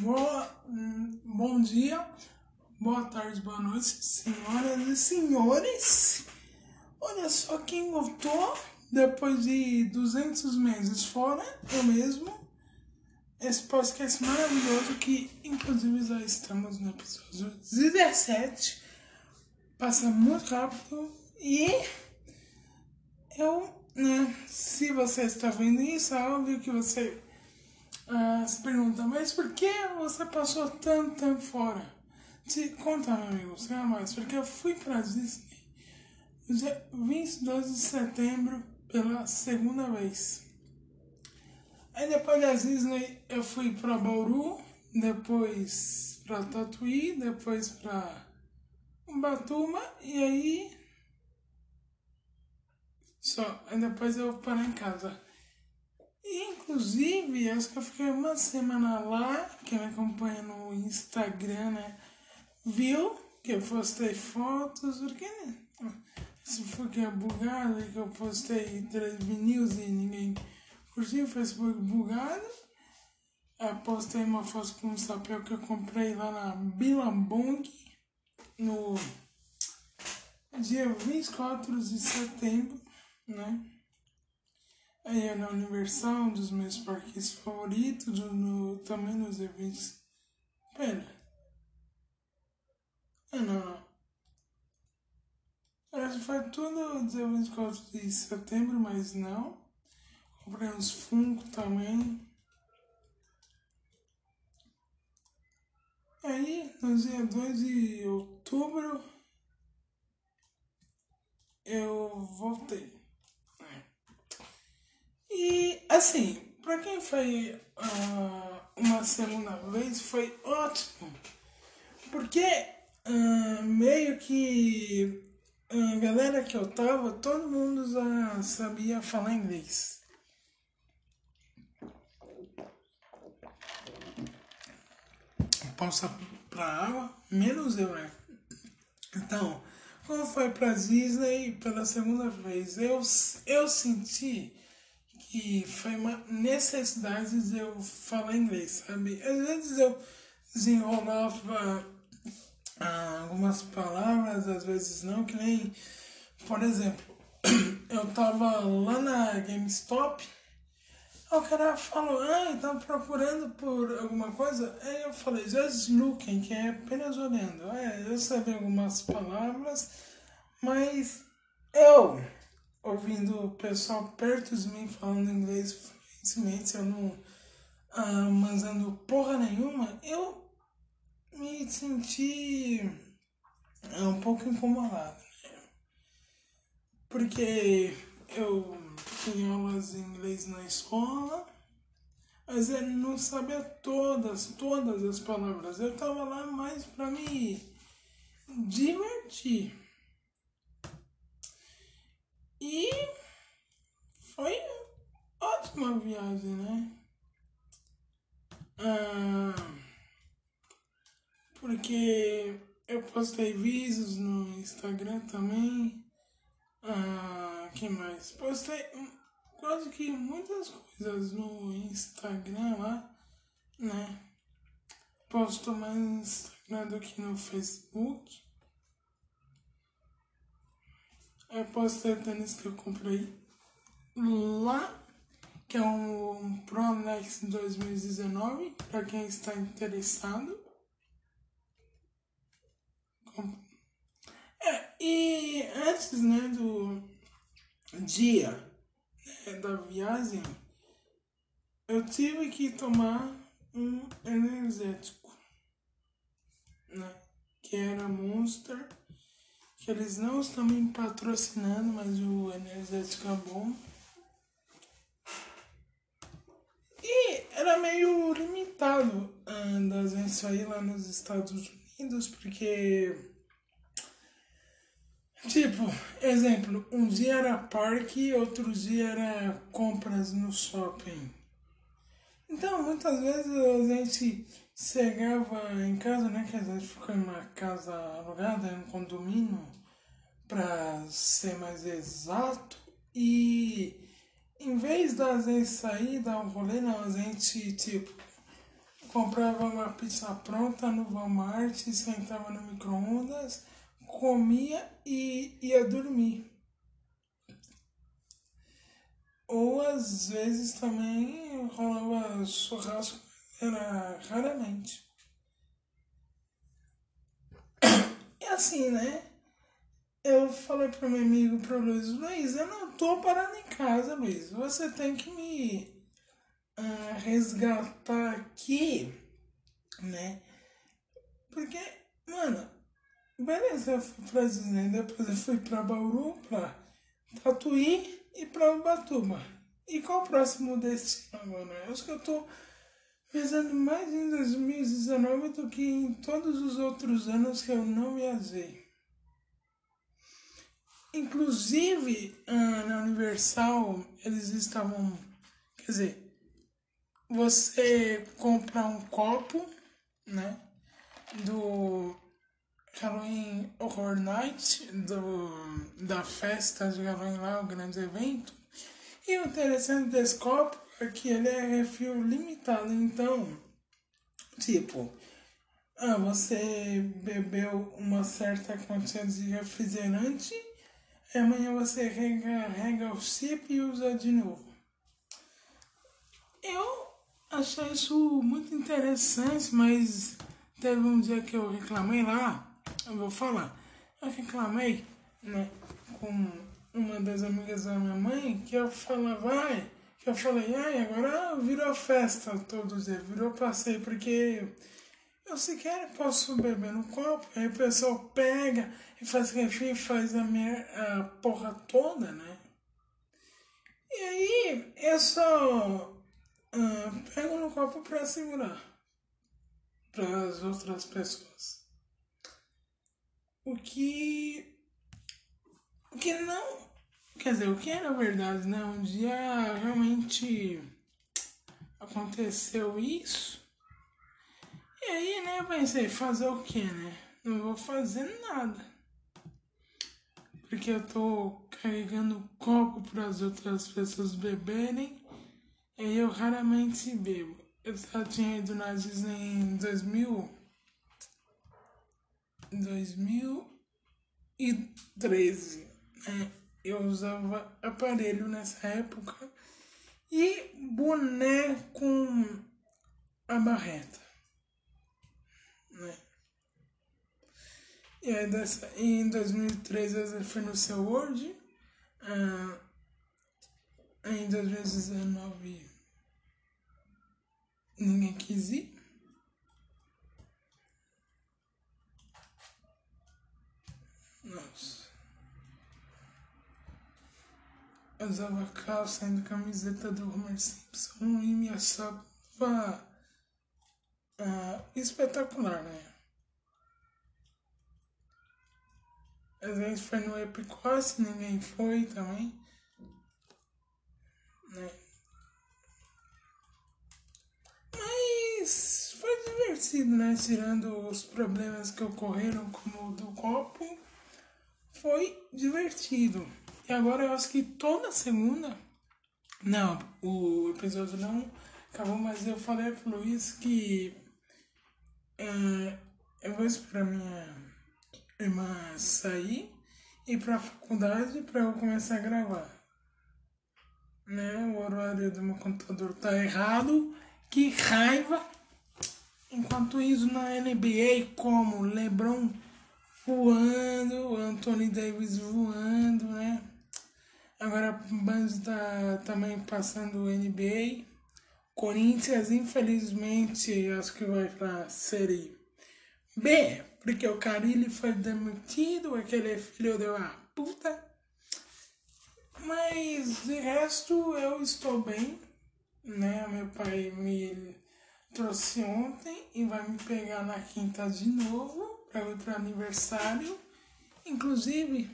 Boa, hum, bom dia, boa tarde, boa noite, senhoras e senhores. Olha só quem voltou depois de 200 meses fora, eu mesmo. Esse podcast maravilhoso que, inclusive, já estamos no episódio 17. Passa muito rápido e eu, né, se você está vendo isso, é óbvio que você ah, se pergunta, mas por que você passou tanto tempo fora? Te conta, meu amigo, você é mais, porque eu fui para Disney dia 22 de setembro pela segunda vez. Aí depois da Disney eu fui para Bauru, depois para Tatuí, depois para Ubatuba e aí só, aí depois eu parei em casa. Inclusive, acho que eu fiquei uma semana lá, quem me acompanha no Instagram, né, viu que eu postei fotos, porque né, se for que é bugado, que eu postei três vinils e ninguém curtiu, Facebook bugado. Eu postei uma foto com um chapéu que eu comprei lá na Bilambong no dia 24 de setembro, né? Aí é na Universal, um dos meus parques favoritos, no, também nos eventos. Pera. Ah, não, não. Acho que foi tudo dia 24 de setembro, mas não. Comprei uns Funko também. Aí, no dia 2 de outubro, eu voltei. E assim, para quem foi uh, uma segunda vez, foi ótimo. Porque uh, meio que a galera que eu tava, todo mundo já sabia falar inglês. Pausa pra água, menos eu, né? Então, quando foi pra Disney pela segunda vez, eu, eu senti que foi uma necessidade de eu falar inglês, sabe? Às vezes eu desenrolava ah, algumas palavras, às vezes não, que nem, por exemplo, eu tava lá na GameStop, o cara falou, ah, tá procurando por alguma coisa? Aí eu falei, just looking, que é apenas olhando. É, eu sabia algumas palavras, mas eu ouvindo o pessoal perto de mim falando inglês fluentemente, eu não ah, mandando porra nenhuma, eu me senti ah, um pouco incomodado. Né? Porque eu tinha aulas de inglês na escola, mas ele não sabia todas, todas as palavras. Eu tava lá mais para me divertir. E foi ótima viagem, né? Ah, porque eu postei vídeos no Instagram também. Ah, que mais? Postei quase que muitas coisas no Instagram lá, né? Posto mais no Instagram do que no Facebook. Eu postei o tênis que eu comprei lá, que é um Pro Next 2019, para quem está interessado. É, e antes né, do dia né, da viagem, eu tive que tomar um energético, né, que era Monster eles não estão me patrocinando, mas o energético é bom. E era meio limitado ah, das vezes aí lá nos Estados Unidos, porque. Tipo, exemplo, um dia era parque, outro dia era compras no shopping. Então, muitas vezes a gente chegava em casa, né? Que a gente ficou em uma casa alugada, em um condomínio para ser mais exato. E em vez da gente sair, dar um rolê, não, a gente, tipo, comprava uma pizza pronta no Walmart, sentava no micro-ondas, comia e ia dormir. Ou às vezes também rolava churrasco, era raramente. E assim, né? Eu falei pro meu amigo, pro Luiz, Luiz, eu não tô parando em casa, Luiz. Você tem que me uh, resgatar aqui, né? Porque, mano, beleza, eu fui pra Disney, depois eu fui pra Bauru, pra Tatuí e pra Ubatuba. E qual o próximo destino agora? Eu acho que eu tô pensando mais em 2019 do que em todos os outros anos que eu não viajei. Inclusive, ah, na Universal, eles estavam. Quer dizer, você compra um copo, né? Do Halloween Horror Night, do, da festa de Halloween lá, o grande evento. E o interessante desse copo que ele é refil limitado, então, tipo, ah, você bebeu uma certa quantia de refrigerante e amanhã você recarrega o chip e usa de novo. Eu achei isso muito interessante, mas teve um dia que eu reclamei lá, eu vou falar, eu reclamei, né, com uma das amigas da minha mãe, que eu falava, ai, que eu falei, ai, agora virou festa todo dia, virou passeio, porque eu sequer posso beber no copo, aí o pessoal pega e faz refri, faz a minha a porra toda, né? E aí eu só uh, pego no copo pra segurar para as outras pessoas. O que. O que não. Quer dizer, o que era verdade, né? Um dia realmente aconteceu isso. E aí, né, eu pensei, fazer o que, né? Não vou fazer nada porque eu tô carregando copo para as outras pessoas beberem e eu raramente bebo. Eu já tinha ido na Disney em 2000, 2013. Né? Eu usava aparelho nessa época e boné com a barreta. Né? E aí dessa, em 2013 foi no seu Word. Ah, em 2019 ninguém quis ir. Nossa. Eu usava calça e camiseta do Homer Simpson e me achava espetacular, né? A gente foi no Epicosse, ninguém foi também. Né? Mas foi divertido, né? Tirando os problemas que ocorreram, como o do copo, foi divertido. E agora eu acho que toda segunda. Não, o episódio não acabou, mas eu falei pro Luiz que. Uh, eu vou esperar minha irmã sair e ir pra faculdade para eu começar a gravar. Né? O horário do meu computador tá errado. Que raiva! Enquanto isso na NBA, como LeBron voando, Anthony Davis voando, né? Agora a Band tá também passando o NBA. Corinthians, infelizmente, acho que vai pra Série B, porque o Carilli foi demitido, aquele filho de uma puta. Mas de resto eu estou bem, né? Meu pai me trouxe ontem e vai me pegar na quinta de novo para ir aniversário. Inclusive,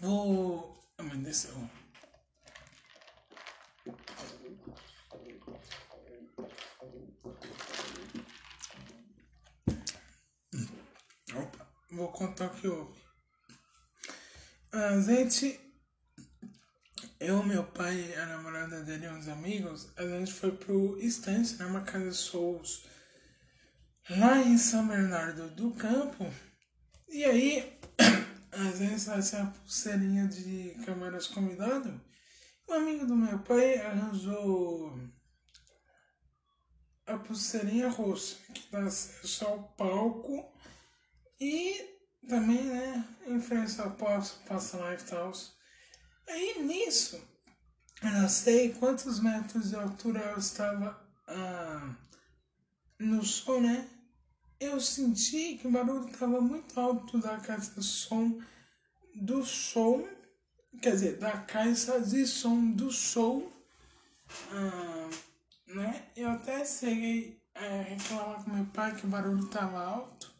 vou. Ah, mas desceu. Vou contar o que houve. A gente, eu, meu pai, a namorada dele e uns amigos, a gente foi pro Estância, né, uma casa de shows lá em São Bernardo do Campo. E aí, às vezes essa pulseirinha de câmeras convidado, um amigo do meu pai arranjou a pulseirinha roxa, que dá acesso ao palco e também, né, frente ao palco, passa live e tal. Aí nisso, eu não sei quantos metros de altura eu estava ah, no som, né? Eu senti que o barulho estava muito alto da caixa de som do som, quer dizer, da caixa de som do show, ah, né? Eu até cheguei a reclamar com meu pai que o barulho estava alto.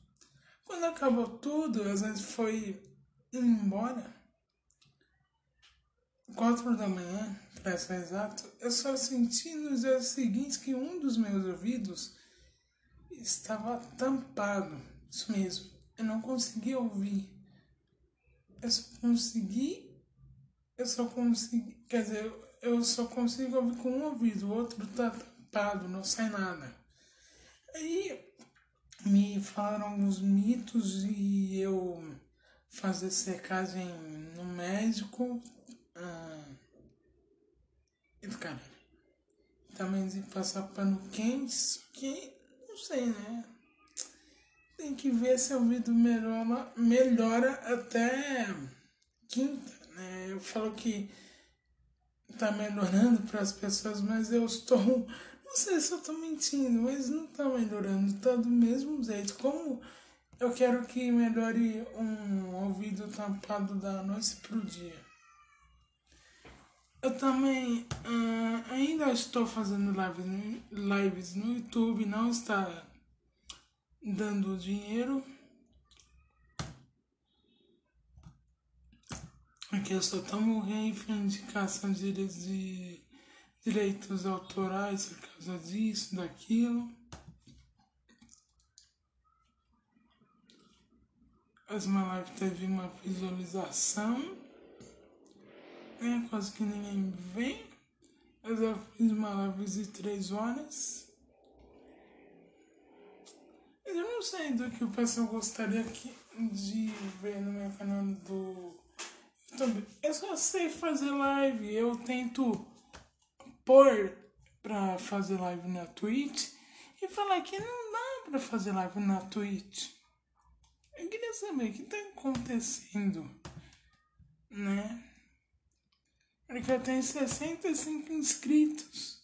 Quando acabou tudo, às vezes foi embora quatro da manhã, para ser exato, eu só senti nos dias seguintes que um dos meus ouvidos estava tampado. Isso mesmo, eu não conseguia ouvir. Eu só consegui. Eu só consegui. Quer dizer, eu só consigo ouvir com um ouvido, o outro está tampado, não sai nada. Aí me falaram alguns mitos e eu fazer secagem no médico, ah, e do. Também de passar pano quente, só que não sei, né? Tem que ver se o ouvido melhora, melhora até quinta, né? Eu falo que tá melhorando para as pessoas, mas eu estou. Não sei se eu tô mentindo, mas não tá melhorando, tá do mesmo jeito. Como eu quero que melhore um ouvido tampado da noite pro dia. Eu também uh, ainda estou fazendo lives no, lives no YouTube, não está dando dinheiro. Aqui eu só tomo reivindicação de de direitos autorais por causa disso, daquilo. As uma live teve uma visualização né? Quase que ninguém vem. Eu fiz uma live de três horas. Eu não sei do que o pessoal gostaria de ver no meu canal do YouTube. Eu só sei fazer live. Eu tento pôr pra fazer live na Twitch e falar que não dá pra fazer live na Twitch. Eu queria saber o que tá acontecendo, né? Porque eu tenho 65 inscritos.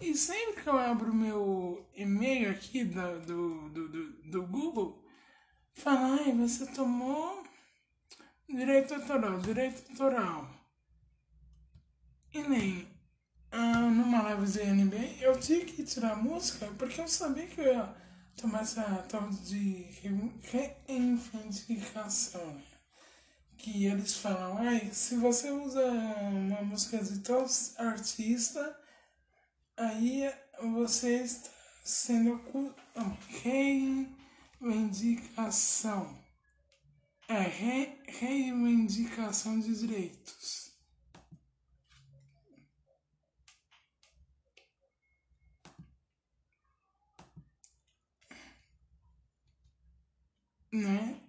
E sempre que eu abro meu e-mail aqui do, do, do, do, do Google, fala, ai, você tomou direito autoral, direito autoral. E nem ah, numa live ZNB eu tinha que tirar a música porque eu sabia que eu ia tomar essa tal de reivindicação que eles falam, ai, se você usa uma música de tal artista, aí você está sendo reivindicação. É, re, reivindicação de direitos. Né?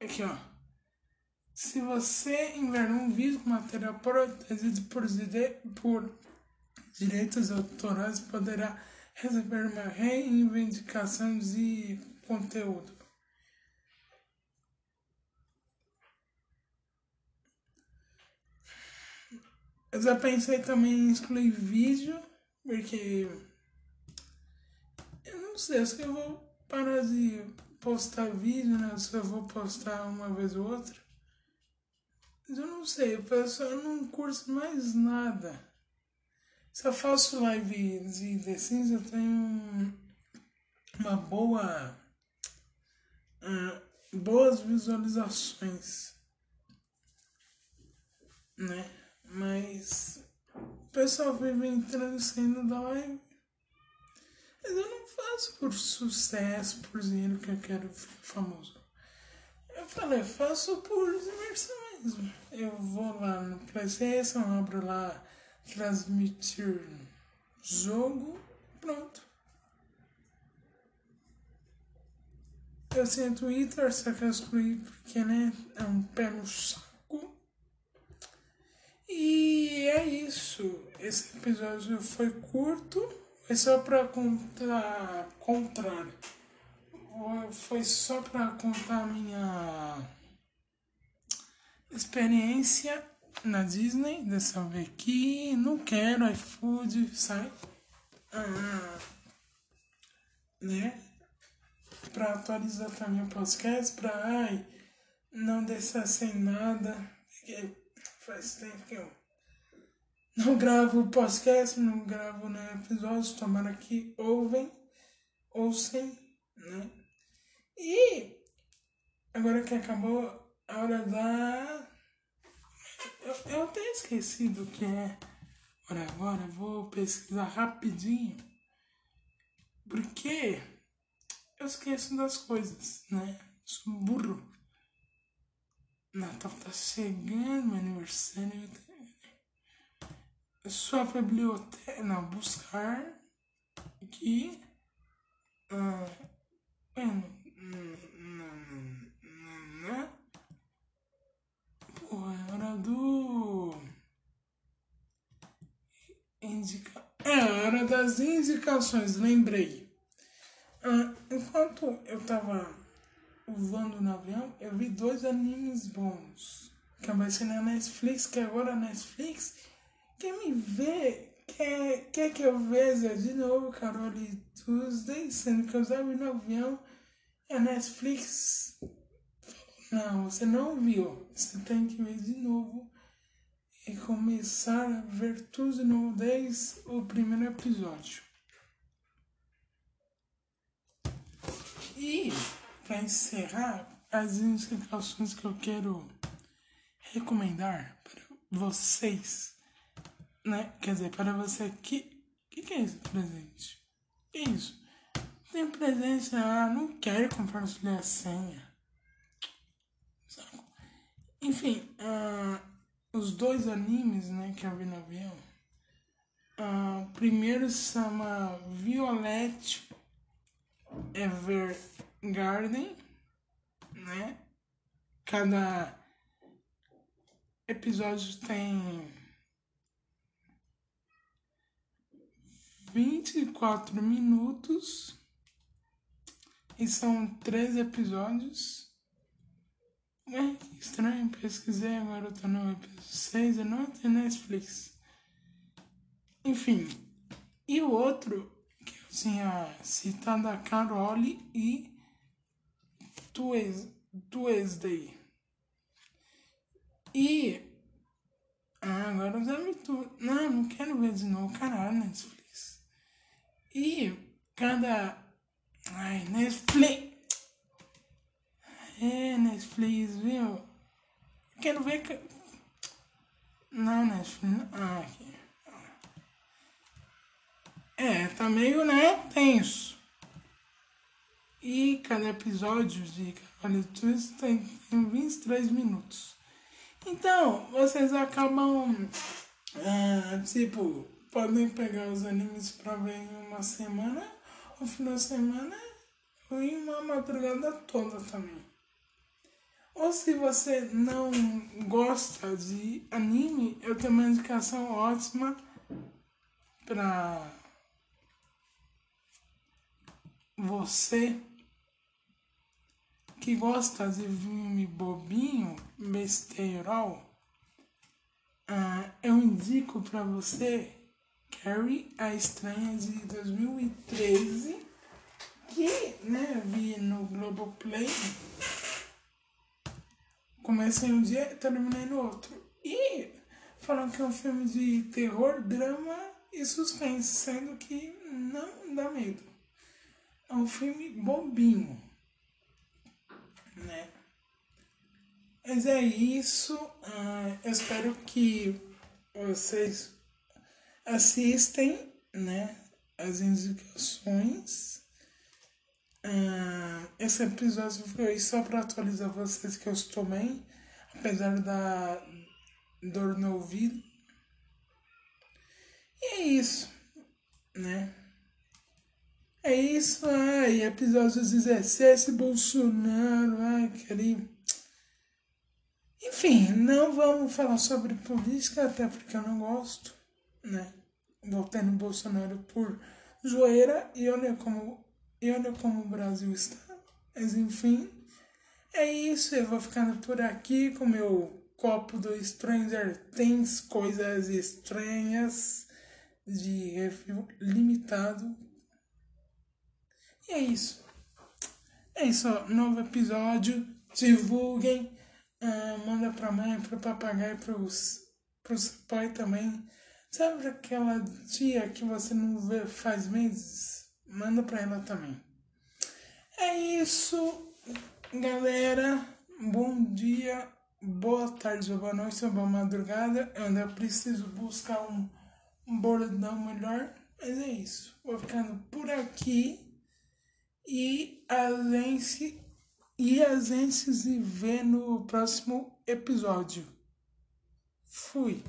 Aqui, ó. Se você enviar um vídeo com material protegido por, por direitos autorais, poderá receber uma reivindicação de conteúdo. Eu já pensei também em excluir vídeo, porque eu não sei, que eu vou parar de postar vídeo, né? Se eu vou postar uma vez ou outra. Eu não sei, o pessoal não curte mais nada. Se eu faço live de The Sims, eu tenho uma boa. Uh, boas visualizações. Né? Mas o pessoal vive entrando e saindo da live. Mas eu não faço por sucesso, por dinheiro que eu quero ficar famoso. Eu falei, faço por diversão Eu vou lá no PlayStation, abro lá transmitir jogo, pronto. eu tenho Twitter, só que eu excluí porque, né, é um pé no saco. E é isso. Esse episódio foi curto, foi só pra contar. contrário. Foi só pra contar minha experiência na Disney, dessa vez aqui. Não quero iFood, sai. Ah, né? Pra atualizar também o podcast, pra ai, não deixar sem nada. Faz tempo que eu não gravo podcast, não gravo né, episódios, tomara que ouvem, ouçam, né? E agora que acabou a hora da. Eu, eu até esqueci do que é. Ora, agora vou pesquisar rapidinho. Porque eu esqueço das coisas, né? Sou burro. Natal tá chegando, meu aniversário. Sua biblioteca. Não, buscar. Aqui. Ah, bueno, né? Pô, é hora do. Indica... É hora das indicações, lembrei. Ah, enquanto eu tava voando no avião, eu vi dois animes bons. Que ser na Netflix, que agora a Netflix quer me ver, quer, quer que eu veja de novo Carole Tuesday, sendo que eu vi no avião e a Netflix não, você não viu. Você tem que ver de novo e começar a ver tudo de novo desde o primeiro episódio. E para encerrar, as indicações que eu quero recomendar para vocês, né? Quer dizer, para você que que, que é esse presente? Que isso? Tem presente, ah, não quero compartilhar a senha. Enfim, uh, os dois animes, né, que eu vi no avião. Uh, primeiro se chama Violet Evergarden, né? Cada episódio tem 24 minutos e são três episódios. É estranho, pesquisei agora eu tô no episódio 6 e não tem Netflix. Enfim, e o outro tinha citado a Carole e Tuesday. E ah, agora já me tu. Não, não quero ver de novo. Caralho, Netflix. E cada. Ai, Netflix. É, Netflix, viu? Quero ver. Que... Não, Netflix. Ah, aqui. É, tá meio, né, tenso. E cada episódio de Cavaleiro Twist tem, tem 23 minutos. Então, vocês acabam, ah, tipo, podem pegar os animes pra ver em uma semana, ou final de semana, ou em uma madrugada toda também. Ou se você não gosta de anime, eu tenho uma indicação ótima pra você que gosta de filme bobinho, besteirol, uh, eu indico para você Carrie, a Estranha de 2013, que né, vi no Globoplay. Comecei um dia terminei no outro. E falam que é um filme de terror, drama e suspense, sendo que não dá medo. É um filme bobinho, né? Mas é isso. Uh, eu espero que vocês assistem, né? As indicações. Uh, esse episódio foi só para atualizar vocês que eu estou bem, apesar da dor no ouvido. E é isso, né? É isso, ai, episódio 17, Bolsonaro, querido. Enfim, não vamos falar sobre política, até porque eu não gosto, né? Votei no Bolsonaro por zoeira e olha como, e olha como o Brasil está. Mas enfim, é isso. Eu vou ficando por aqui com meu copo do Stranger Things, coisas estranhas de refil limitado. E é isso. É isso, novo episódio. Divulguem. Uh, manda pra mãe, pro papagaio, pros, pros pai também. Sabe aquela tia que você não vê faz meses? Manda pra ela também. É isso, galera. Bom dia, boa tarde, boa noite, boa madrugada. Eu ainda preciso buscar um, um bordão melhor. Mas é isso. Vou ficando por aqui. E a gente, e a gente se vê no próximo episódio. Fui.